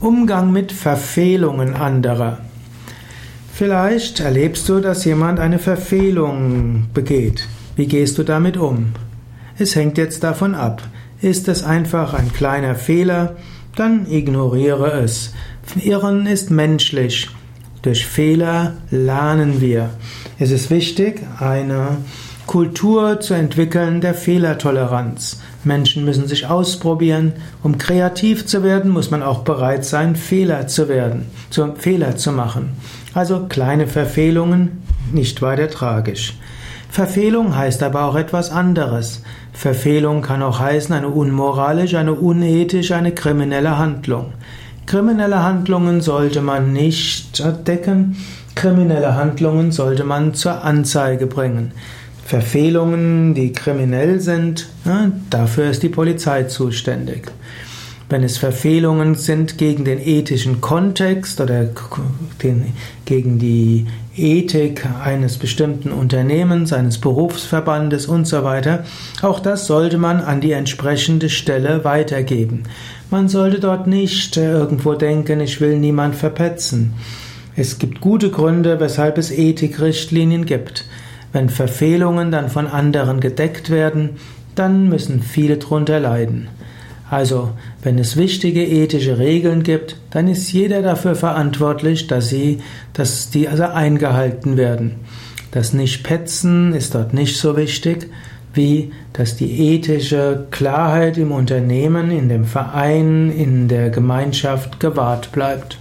Umgang mit Verfehlungen anderer. Vielleicht erlebst du, dass jemand eine Verfehlung begeht. Wie gehst du damit um? Es hängt jetzt davon ab. Ist es einfach ein kleiner Fehler, dann ignoriere es. Irren ist menschlich. Durch Fehler lernen wir. Es ist wichtig, eine Kultur zu entwickeln der Fehlertoleranz. Menschen müssen sich ausprobieren. Um kreativ zu werden, muss man auch bereit sein, Fehler zu werden, zu, Fehler zu machen. Also kleine Verfehlungen, nicht weiter tragisch. Verfehlung heißt aber auch etwas anderes. Verfehlung kann auch heißen eine unmoralische, eine unethische, eine kriminelle Handlung. Kriminelle Handlungen sollte man nicht entdecken, kriminelle Handlungen sollte man zur Anzeige bringen. Verfehlungen, die kriminell sind, dafür ist die Polizei zuständig. Wenn es Verfehlungen sind gegen den ethischen Kontext oder den, gegen die Ethik eines bestimmten Unternehmens, eines Berufsverbandes und so weiter, auch das sollte man an die entsprechende Stelle weitergeben. Man sollte dort nicht irgendwo denken, ich will niemand verpetzen. Es gibt gute Gründe, weshalb es Ethikrichtlinien gibt. Wenn Verfehlungen dann von anderen gedeckt werden, dann müssen viele drunter leiden. Also, wenn es wichtige ethische Regeln gibt, dann ist jeder dafür verantwortlich, dass sie, dass die also eingehalten werden. Das Nicht-Petzen ist dort nicht so wichtig, wie dass die ethische Klarheit im Unternehmen, in dem Verein, in der Gemeinschaft gewahrt bleibt.